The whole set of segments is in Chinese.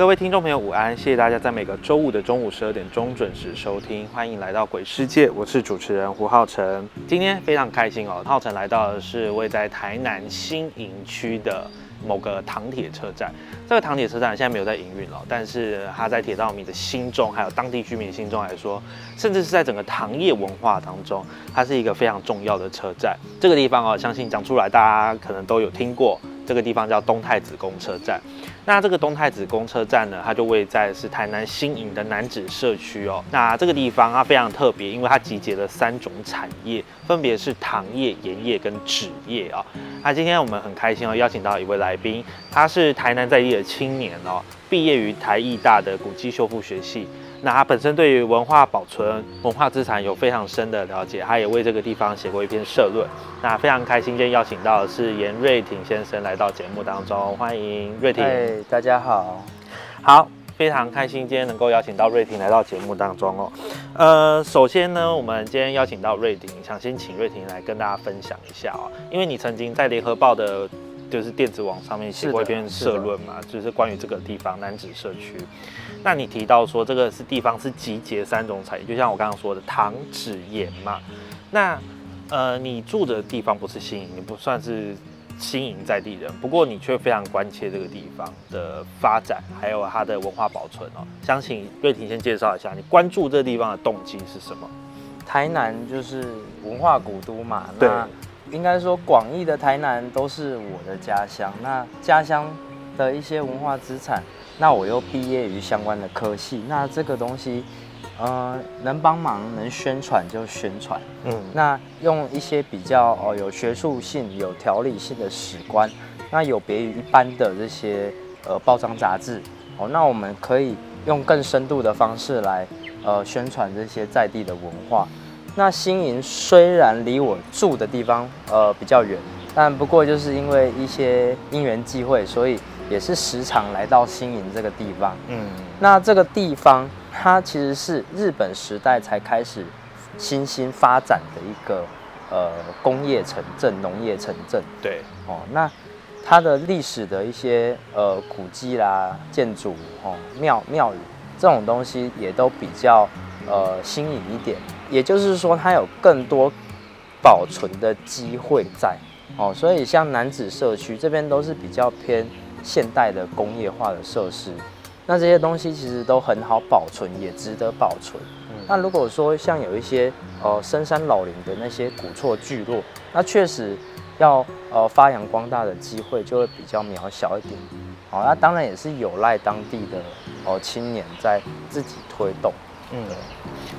各位听众朋友，午安！谢谢大家在每个周五的中午十二点钟准时收听，欢迎来到鬼世界，我是主持人胡浩辰。今天非常开心哦，浩辰来到的是位在台南新营区的某个糖铁车站。这个糖铁车站现在没有在营运了，但是它在铁道迷的心中，还有当地居民心中来说，甚至是在整个糖业文化当中，它是一个非常重要的车站。这个地方哦，相信讲出来大家可能都有听过。这个地方叫东太子公车站，那这个东太子公车站呢，它就位在是台南新营的南子社区哦。那这个地方它非常特别，因为它集结了三种产业，分别是糖业、盐业跟纸业啊。那今天我们很开心哦，邀请到一位来宾，他是台南在地的青年哦，毕业于台艺大的古迹修复学系。那他本身对于文化保存、文化资产有非常深的了解，他也为这个地方写过一篇社论。那非常开心，今天邀请到的是严瑞婷先生来到节目当中，欢迎瑞婷。哎，大家好，好，非常开心今天能够邀请到瑞婷来到节目当中哦。呃，首先呢，我们今天邀请到瑞婷，想先请瑞婷来跟大家分享一下哦，因为你曾经在联合报的。就是电子网上面写过一篇社论嘛，就是关于这个地方南子社区。那你提到说这个是地方是集结三种产业，就像我刚刚说的糖、纸、盐嘛。那呃，你住的地方不是新营，你不算是新营在地人，不过你却非常关切这个地方的发展，还有它的文化保存哦。想请瑞婷先介绍一下，你关注这个地方的动机是什么？台南就是文化古都嘛，对。应该说，广义的台南都是我的家乡。那家乡的一些文化资产，那我又毕业于相关的科系，那这个东西，呃，能帮忙能宣传就宣传。嗯，那用一些比较哦有学术性、有条理性的史观，那有别于一般的这些呃报章杂志。哦，那我们可以用更深度的方式来呃宣传这些在地的文化。那新营虽然离我住的地方呃比较远，但不过就是因为一些因缘际会，所以也是时常来到新营这个地方。嗯，那这个地方它其实是日本时代才开始新兴发展的一个呃工业城镇、农业城镇。对，哦，那它的历史的一些呃古迹啦、建筑、哦庙庙宇这种东西也都比较呃新颖一点。也就是说，它有更多保存的机会在哦，所以像南子社区这边都是比较偏现代的工业化的设施，那这些东西其实都很好保存，也值得保存。那如果说像有一些呃深山老林的那些古厝聚落，那确实要呃发扬光大的机会就会比较渺小一点。哦，那当然也是有赖当地的哦青年在自己推动。嗯，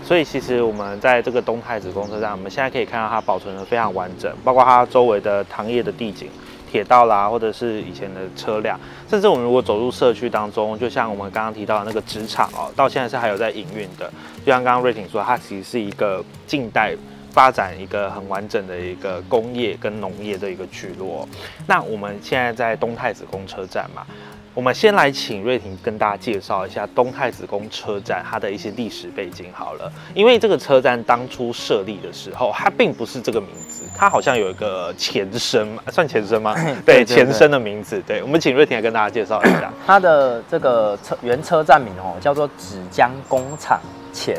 所以其实我们在这个东太子公车站，我们现在可以看到它保存的非常完整，包括它周围的糖业的地景、铁道啦，或者是以前的车辆，甚至我们如果走入社区当中，就像我们刚刚提到的那个职场哦，到现在是还有在营运的。就像刚刚瑞婷说，它其实是一个近代发展一个很完整的一个工业跟农业的一个聚落。那我们现在在东太子公车站嘛。我们先来请瑞婷跟大家介绍一下东太子宫车站它的一些历史背景好了，因为这个车站当初设立的时候，它并不是这个名字，它好像有一个前身，算前身吗？对，前身的名字。对，我们请瑞婷来跟大家介绍一下它的这个车原车站名哦，叫做纸浆工厂前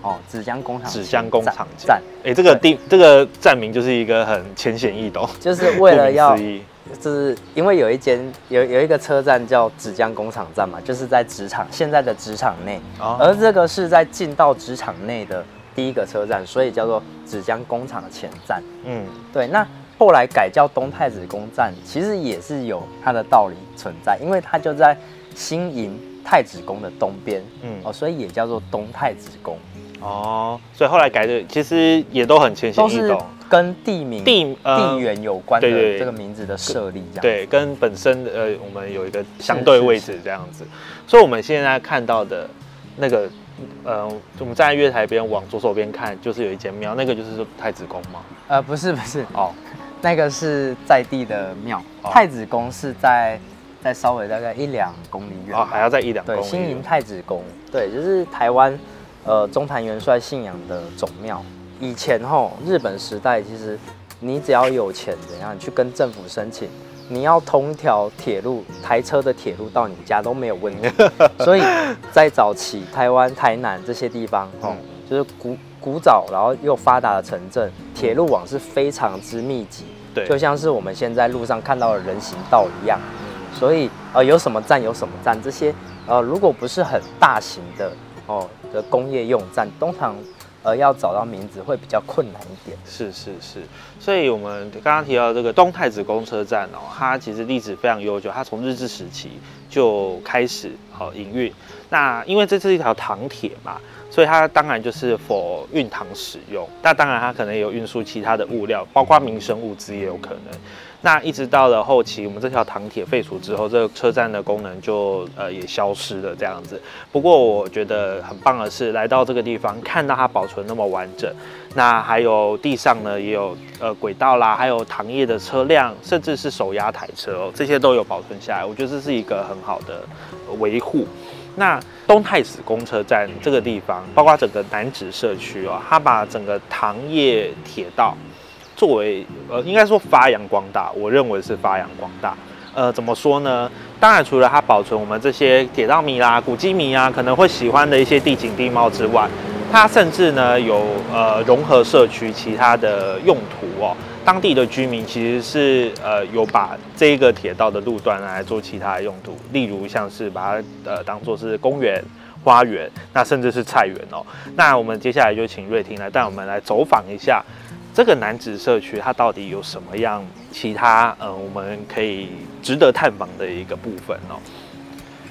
哦，纸浆工厂纸浆工厂站。哎，这个地这个站名就是一个很浅显易懂，就是为了要。就是因为有一间有有一个车站叫纸浆工厂站嘛，就是在职场现在的职场内，而这个是在进到职场内的第一个车站，所以叫做芷江工厂的前站。嗯，对，那后来改叫东太子宫站，其实也是有它的道理存在，因为它就在新营太子宫的东边，嗯。哦，所以也叫做东太子宫，哦，所以后来改的其实也都很浅显都是易懂，跟地名、地呃地缘有关的对对对这个名字的设立，这样。对，跟本身呃我们有一个相对位置这样子，所以我们现在看到的那个呃，我们站在月台边往左手边看，就是有一间庙，那个就是太子宫吗。呃，不是不是，哦，那个是在地的庙，哦。太子宫是在在稍微大概一两公里远吧，哦，还要在一两公对，里。新营太子宫，对，就是台湾呃中坛元帅信仰的总庙。以前吼日本时代，其实你只要有钱，怎样你去跟政府申请，你要通一条铁路，台车的铁路到你家都没有问题。所以在早期台湾台南这些地方，哦嗯，就是古古早然后又发达的城镇，铁路网是非常之密集，对，就像是我们现在路上看到的人行道一样。所以呃有什么站有什么站，这些呃如果不是很大型的哦的工业用站，通常呃要找到名字会比较困难一点。是是是，所以我们刚刚提到这个东太子公车站哦，它其实历史非常悠久，它从日治时期就开始好营运。那因为这是一条糖铁嘛，所以它当然就是否运糖使用。那当然它可能也有运输其他的物料，包括民生物资也有可能。那一直到了后期，我们这条糖铁废除之后，这个车站的功能就呃也消失了这样子。不过我觉得很棒的是，来到这个地方看到它保存那么完整，那还有地上呢也有呃轨道啦，还有糖业的车辆，甚至是手压台车哦，这些都有保存下来。我觉得这是一个很好的维护。那东太子公车站这个地方，包括整个南子社区哦，它把整个糖业铁道作为呃，应该说发扬光大，我认为是发扬光大。呃，怎么说呢？当然，除了它保存我们这些铁道迷啦、古迹迷啊可能会喜欢的一些地景地貌之外，它甚至呢有呃融合社区其他的用途哦。当地的居民其实是呃有把这一个铁道的路段来做其他的用途，例如像是把它呃当做是公园、花园，那甚至是菜园哦。那我们接下来就请瑞婷来带我们来走访一下这个南子社区，它到底有什么样其他呃我们可以值得探访的一个部分哦。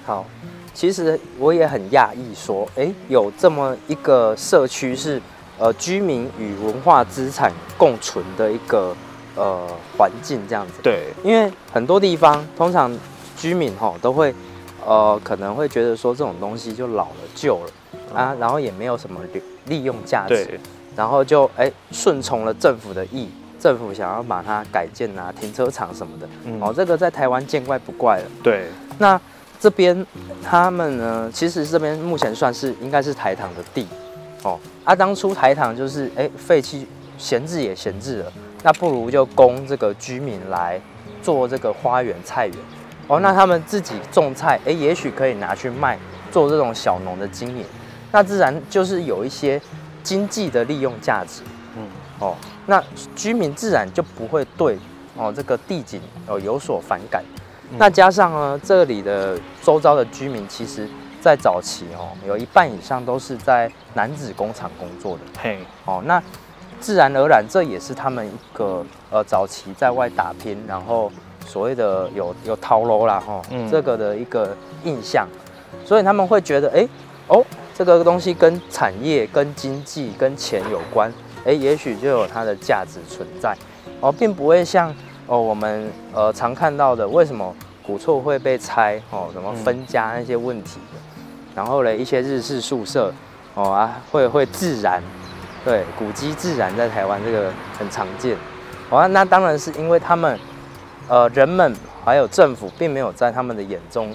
好，其实我也很讶异，说，哎，有这么一个社区是呃居民与文化资产共存的一个呃环境这样子。对，因为很多地方通常居民哈都会呃可能会觉得说这种东西就老了旧了啊，然后也没有什么利利用价值，对，然后就哎顺从了政府的意，政府想要把它改建啊停车场什么的，嗯。哦，这个在台湾见怪不怪了。对，那这边他们呢，其实这边目前算是应该是台糖的地，哦，啊，当初台糖就是哎废弃闲置也闲置了，那不如就供这个居民来做这个花园菜园，哦，那他们自己种菜，哎，也许可以拿去卖，做这种小农的经营，那自然就是有一些经济的利用价值，嗯，哦，那居民自然就不会对哦这个地景哦有所反感。那加上呢，这里的周遭的居民，其实在早期哦，有一半以上都是在男子工厂工作的。嘿，哦。那自然而然，这也是他们一个呃早期在外打拼，然后所谓的有有掏楼啦哈，嗯。这个的一个印象，所以他们会觉得，哎、哦，这个东西跟产业、跟经济、跟钱有关，哎、也许就有它的价值存在，哦，并不会像哦我们呃常看到的，为什么古厝会被拆哦，什么分家那些问题的，然后嘞一些日式宿舍哦啊会会自燃，对，古迹自燃在台湾这个很常见，哦，那当然是因为他们呃人们还有政府并没有在他们的眼中。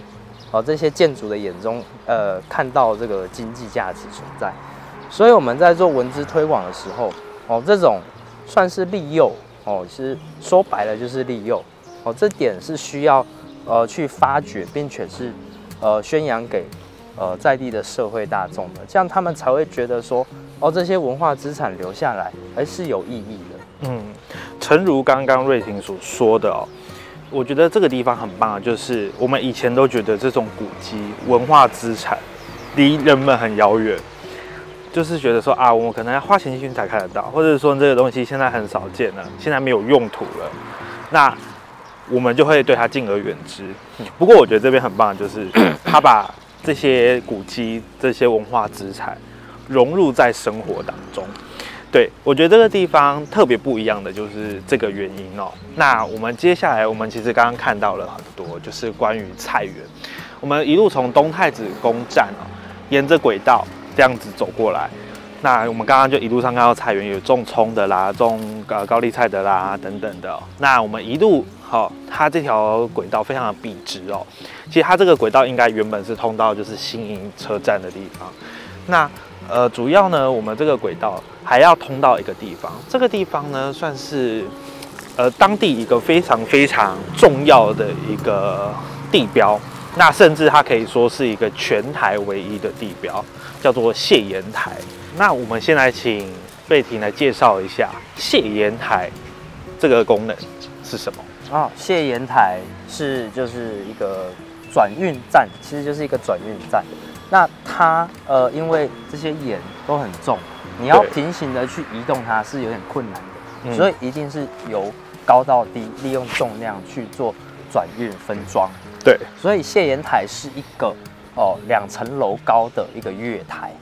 哦，这些建筑的眼中，呃，看到这个经济价值存在，所以我们在做文资推广的时候，哦，这种算是利诱，哦，是说白了就是利诱，哦，这点是需要呃去发掘，并且是呃宣扬给呃在地的社会大众的，这样他们才会觉得说，哦，这些文化资产留下来，还是有意义的。嗯，诚如刚刚瑞婷所说的哦，我觉得这个地方很棒，就是我们以前都觉得这种古迹文化资产离人们很遥远，就是觉得说啊，我们可能要花钱进去才看得到，或者说这个东西现在很少见了，现在没有用途了，那我们就会对它敬而远之。不过我觉得这边很棒，就是他把这些古迹、这些文化资产融入在生活当中。对我觉得这个地方特别不一样的就是这个原因哦。那我们接下来，我们其实刚刚看到了很多，就是关于菜园。我们一路从东太子宫站哦，沿着轨道这样子走过来。那我们刚刚就一路上看到菜园，有种葱的啦，种呃高丽菜的啦等等的。那我们一路好，它这条轨道非常的笔直哦。其实它这个轨道应该原本是通到就是新营车站的地方。那呃，主要呢，我们这个轨道还要通到一个地方，这个地方呢，算是呃当地一个非常非常重要的一个地标，那甚至它可以说是一个全台唯一的地标，叫做谢岩台。那我们先来请贝婷来介绍一下谢岩台这个功能是什么？啊，谢岩台是就是一个转运站，其实就是一个转运站。那它呃，因为这些盐都很重，你要平行的去移动它是有点困难的，所以一定是由高到低，利用重量去做转运分装。对，所以谢岩台是一个哦两层楼高的一个月台。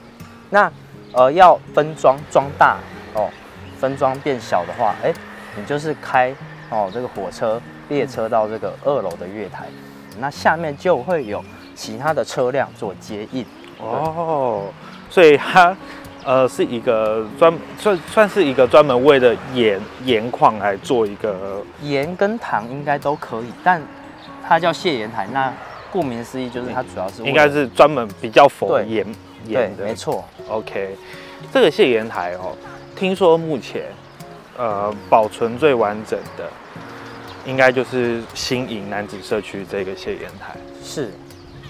那呃要分装装大哦，分装变小的话，哎，你就是开哦这个火车列车到这个二楼的月台，那下面就会有。其他的车辆做接应哦，所以它呃是一个专算算是一个专门为了盐盐矿来做一个盐跟糖应该都可以，但它叫谢盐台，那顾名思义就是它主要是应该是专门比较否盐盐的，没错。OK，这个谢盐台哦，听说目前呃保存最完整的应该就是新营南子社区这个谢盐台是。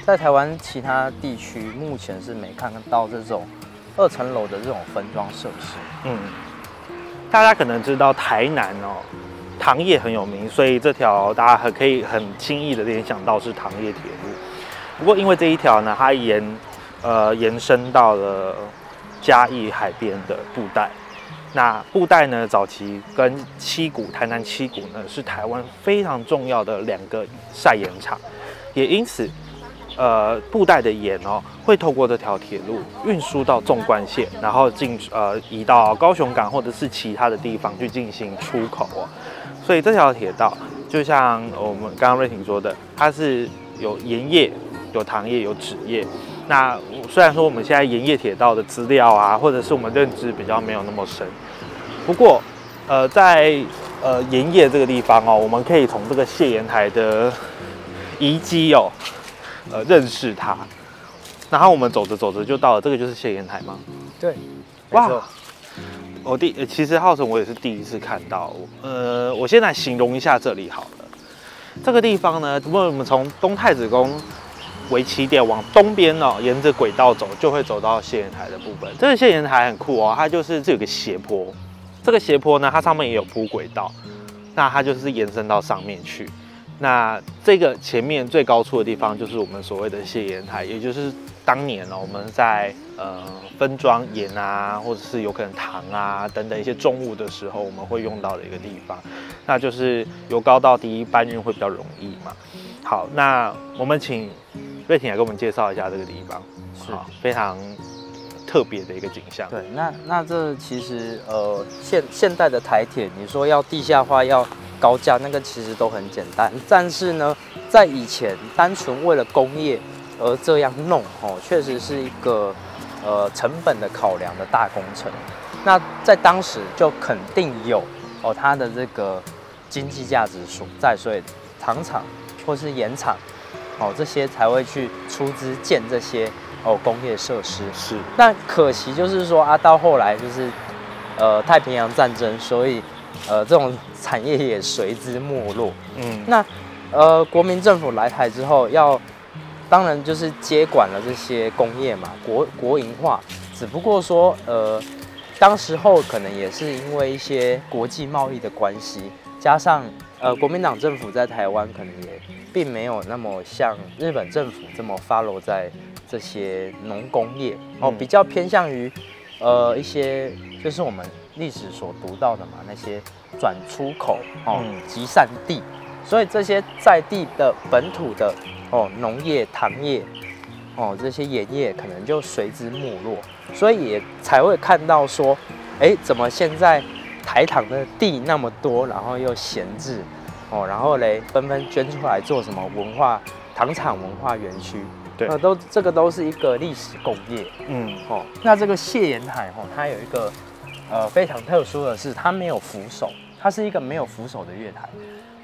在台湾其他地区，目前是没看到这种二层楼的这种分装设施。嗯，大家可能知道台南哦，糖业很有名，所以这条大家很可以很轻易的联想到是糖业铁路。不过因为这一条呢，它延呃延伸到了嘉义海边的布袋。那布袋呢，早期跟七股台南七股呢，是台湾非常重要的两个晒盐场，也因此。呃，布袋的盐哦，会透过这条铁路运输到纵贯线，然后进呃移到高雄港或者是其他的地方去进行出口哦。所以这条铁道就像我们刚刚瑞婷说的，它是有盐业、有糖业、有纸业。那虽然说我们现在盐业铁道的资料啊，或者是我们认知比较没有那么深，不过呃，在呃盐业这个地方哦，我们可以从这个谢盐台的遗迹哦。呃，认识它，然后我们走着走着就到了，这个就是谢岩台吗？对，哇，我第其实浩辰我也是第一次看到，呃，我先来形容一下这里好了，这个地方呢，如果我们从东太子宫为起点往东边哦，沿着轨道走，就会走到谢岩台的部分。这个谢岩台很酷哦，它就是这有个斜坡，这个斜坡呢，它上面也有铺轨道，那它就是延伸到上面去。那这个前面最高处的地方，就是我们所谓的谢盐台，也就是当年呢我们在呃分装盐啊，或者是有可能糖啊等等一些重物的时候，我们会用到的一个地方。那就是由高到低搬运会比较容易嘛。好，那我们请瑞婷来给我们介绍一下这个地方，是非常特别的一个景象。对，那那这其实呃现现代的台铁，你说要地下化要。高架那个其实都很简单，但是呢，在以前单纯为了工业而这样弄，哦，确实是一个呃成本的考量的大工程。那在当时就肯定有哦它的这个经济价值所在，所以糖厂或是盐厂哦这些才会去出资建这些哦工业设施。是，但可惜就是说啊，到后来就是呃太平洋战争，所以。呃，这种产业也随之没落。嗯，那呃，国民政府来台之后，要当然就是接管了这些工业嘛，国国营化。只不过说，呃，当时候可能也是因为一些国际贸易的关系，加上呃，国民党政府在台湾可能也并没有那么像日本政府这么 follow 在这些农工业哦，比较偏向于。呃一些就是我们历史所读到的嘛，那些转出口哦嗯。集散地，所以这些在地的本土的哦农业、糖业哦这些盐业可能就随之没落，所以也才会看到说，哎，怎么现在台糖的地那么多，然后又闲置哦，然后嘞纷纷捐出来做什么文化糖厂文化园区，对。那都这个都是一个历史工业。嗯，哦，那这个谢岩海哦，它有一个呃非常特殊的是，它没有扶手，它是一个没有扶手的月台。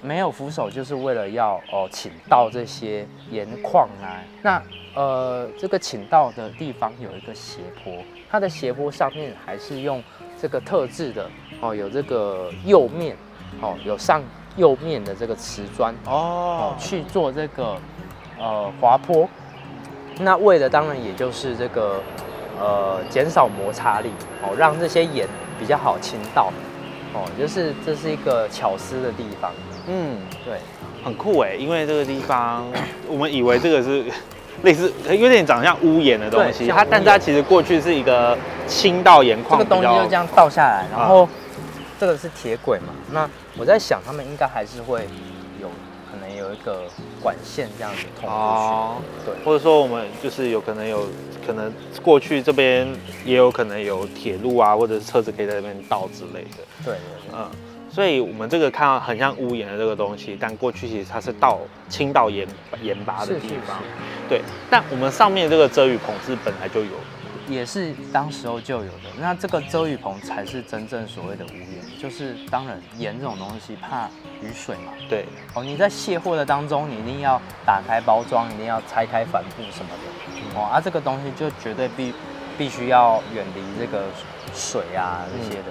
没有扶手就是为了要哦请到这些盐矿啊。那呃这个请到的地方有一个斜坡，它的斜坡上面还是用这个特制的哦，有这个釉面哦，有上釉面的这个瓷砖哦哦，去做这个呃滑坡。那为的当然也就是这个呃减少摩擦力哦，让这些盐比较好倾倒哦，就是这是一个巧思的地方。嗯，对，很酷哎，因为这个地方 我们以为这个是 类似有点长像屋檐的东西，它但是它其实过去是一个倾倒盐矿这，个东西就这样倒下来，然后这个是铁轨嘛。那我在想，他们应该还是会有可能有一个管线这样子通过哦，去。对，或者说我们就是有可能有可能过去这边也有可能有铁路啊，或者是车子可以在这边倒之类的，对对对。嗯。所以我们这个看到很像屋檐的这个东西，但过去其实它是倒倾倒盐盐巴的地方。是对，但我们上面这个遮雨棚是本来就有的。也是当时候就有的。那这个遮雨棚才是真正所谓的屋檐，就是当然盐这种东西怕雨水嘛。对，哦，你在卸货的当中，你一定要打开包装，一定要拆开帆布什么的。哦啊，这个东西就绝对必必须要远离这个水啊这些的。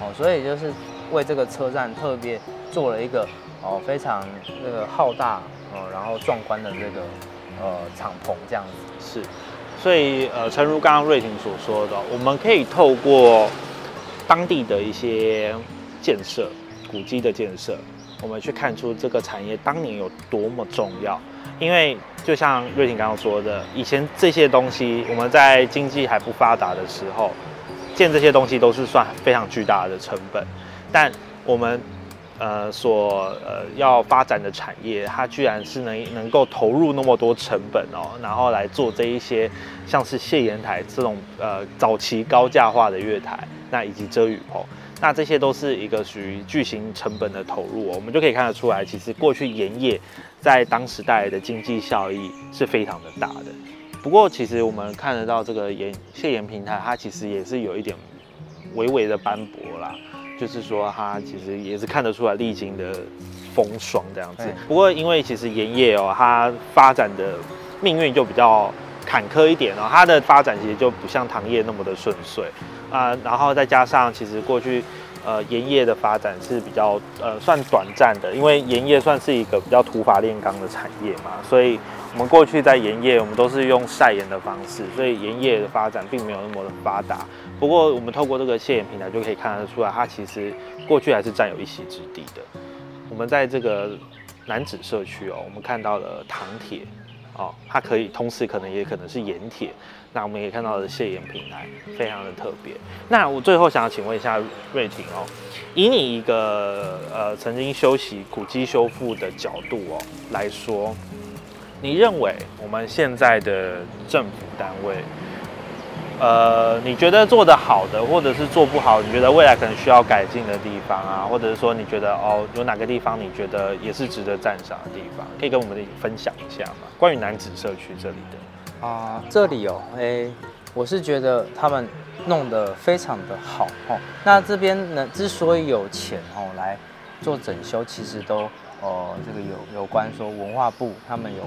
哦，所以就是为这个车站特别做了一个哦非常那个浩大哦然后壮观的这个呃敞篷这样子。是。所以呃，诚如刚刚瑞婷所说的，我们可以透过当地的一些建设、古迹的建设，我们去看出这个产业当年有多么重要。因为就像瑞婷刚刚说的，以前这些东西我们在经济还不发达的时候，建这些东西都是算非常巨大的成本，但我们呃所呃要发展的产业，它居然是能能够投入那么多成本哦，然后来做这一些像是谢岩台这种呃早期高价化的月台，那以及遮雨棚。那这些都是一个属于巨型成本的投入、哦，我们就可以看得出来，其实过去盐业在当时带来的经济效益是非常的大的。不过，其实我们看得到这个盐谢盐平台，它其实也是有一点微微的斑驳啦，就是说它其实也是看得出来历经的风霜这样子。不过，因为其实盐业哦，它发展的命运就比较坎坷一点哦，它的发展其实就不像糖业那么的顺遂啊、然后再加上其实过去呃盐业的发展是比较呃算短暂的，因为盐业算是一个比较土法炼钢的产业嘛，所以我们过去在盐业我们都是用晒盐的方式，所以盐业的发展并没有那么的发达。不过我们透过这个谢盐平台就可以看得出来，它其实过去还是占有一席之地的。我们在这个南子社区哦，我们看到了糖铁哦，它可以同时可能也可能是盐铁。那我们也看到的谢盐平台非常的特别。那我最后想要请问一下瑞婷哦，以你一个呃曾经修习古迹修复的角度哦来说，你认为我们现在的政府单位，呃，你觉得做得好的，或者是做不好，你觉得未来可能需要改进的地方啊，或者是说你觉得哦有哪个地方你觉得也是值得赞赏的地方，可以跟我们分享一下吗？关于南子社区这里的。啊、这里哦，哎、我是觉得他们弄得非常的好哦。那这边呢，之所以有钱哦来做整修，其实都呃这个有有关说文化部他们有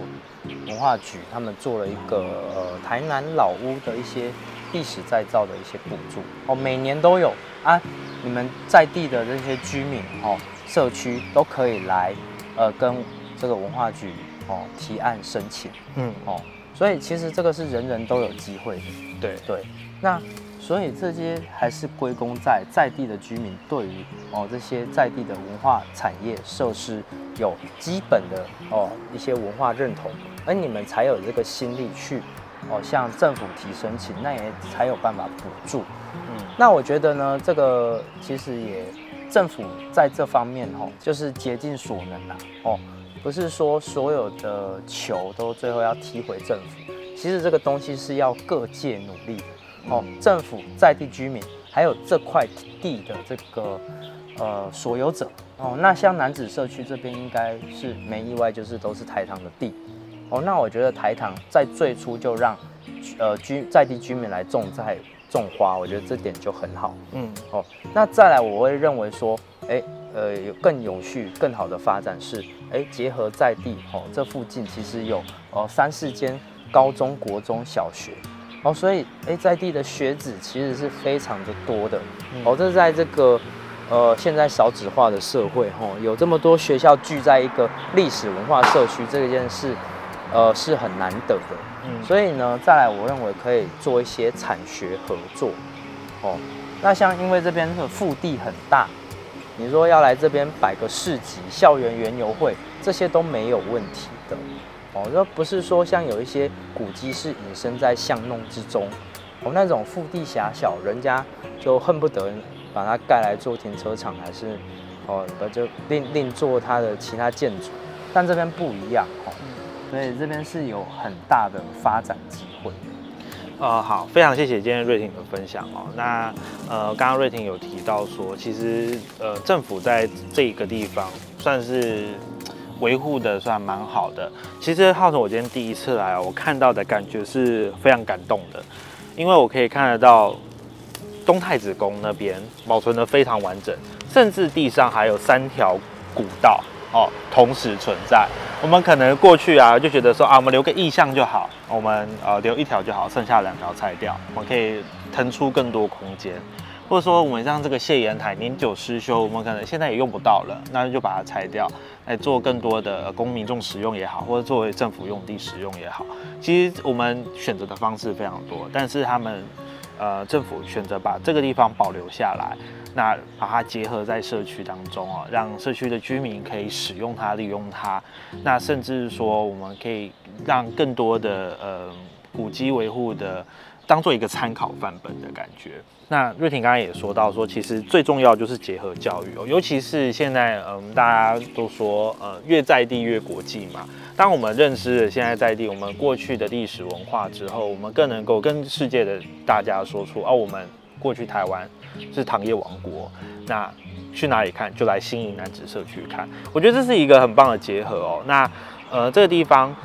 文化局他们做了一个呃台南老屋的一些历史再造的一些补助哦，每年都有啊。你们在地的这些居民哦，社区都可以来呃跟这个文化局哦提案申请嗯，哦。所以其实这个是人人都有机会的，对，对。那所以这些还是归功在在地的居民对于哦这些在地的文化产业设施有基本的哦一些文化认同，而你们才有这个心力去哦向政府提申请，那也才有办法补助。嗯。那我觉得呢，这个其实也政府在这方面哦，就是竭尽所能啦哦，不是说所有的球都最后要踢回政府，其实这个东西是要各界努力的哦，政府在地居民还有这块地的这个呃所有者。哦，那像南子社区这边应该是没意外，就是都是台糖的地。哦，那我觉得台糖在最初就让呃居在地居民来种菜种花，我觉得这点就很好。嗯。哦，那再来我会认为说，哎，呃，有更有序、更好的发展是，哎，结合在地，哦，这附近其实有哦三四间高中国中小学，哦，所以哎在地的学子其实是非常的多的，哦，这在这个呃现在少子化的社会，吼、有这么多学校聚在一个历史文化社区，这件事，呃是很难得的。嗯所以呢，再来我认为可以做一些产学合作，哦，那像因为这边的腹地很大，你说要来这边摆个市集、校园园游会，这些都没有问题的，哦，这不是说像有一些古迹是隐身在巷弄之中，哦，那种腹地狭小，人家就恨不得把它盖来做停车场，还是哦，不就另另做它的其他建筑，但这边不一样，哦，所以这边是有很大的发展机会。呃，好，非常谢谢今天瑞婷的分享哦。那呃，刚刚瑞婷有提到说，其实呃，政府在这个地方算是维护的算蛮好的。其实浩总，我今天第一次来，我看到的感觉是非常感动的，因为我可以看得到东太子宫那边保存的非常完整，甚至地上还有三条古道哦，同时存在。我们可能过去啊就觉得说啊，我们留个意象就好，我们呃留一条就好，剩下两条拆掉，我们可以腾出更多空间。或者说我们让这个谢岩台年久失修，我们可能现在也用不到了，那就把它拆掉，来做更多的供民众使用也好，或者作为政府用地使用也好。其实我们选择的方式非常多，但是他们呃政府选择把这个地方保留下来，那把它结合在社区当中哦，让社区的居民可以使用它、利用它。那甚至说，我们可以让更多的呃古迹维护的当做一个参考范本的感觉。那瑞婷刚刚也说到说，其实最重要就是结合教育哦，尤其是现在嗯大家都说呃越在地越国际嘛。当我们认识了现在在地我们过去的历史文化之后，我们更能够跟世界的大家说出哦，我们过去台湾是糖业王国。那去哪里看？就来新营南子社区看。我觉得这是一个很棒的结合哦。那呃，这个地方，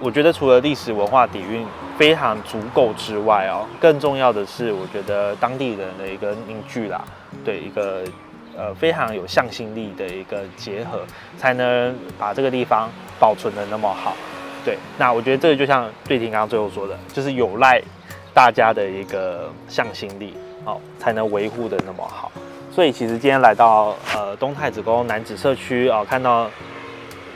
我觉得除了历史文化底蕴非常足够之外哦，更重要的是，我觉得当地人的一个凝聚啦，对一个呃非常有向心力的一个结合，才能把这个地方保存的那么好。对，那我觉得这个就像瑞婷刚刚最后说的，就是有赖大家的一个向心力哦，才能维护的那么好。所以其实今天来到呃东太子宫南子社区哦，看到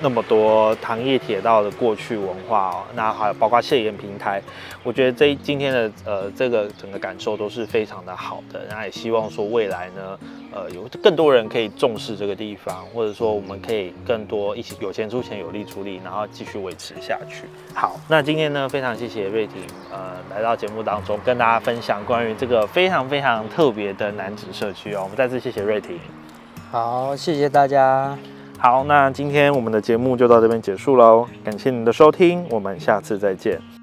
那么多糖业铁道的过去文化哦，那还有包括谢岩平台，我觉得这今天的呃这个整个感受都是非常的好的。那也希望说未来呢，呃有更多人可以重视这个地方，或者说我们可以更多一起有钱出钱，有力出力，然后继续维持下去。好，那今天呢非常谢谢瑞婷呃来到节目当中跟大家分享关于这个非常非常特别的南子社区哦。我们再次谢谢瑞婷。好，谢谢大家。好，那今天我们的节目就到这边结束喽，感谢您的收听，我们下次再见。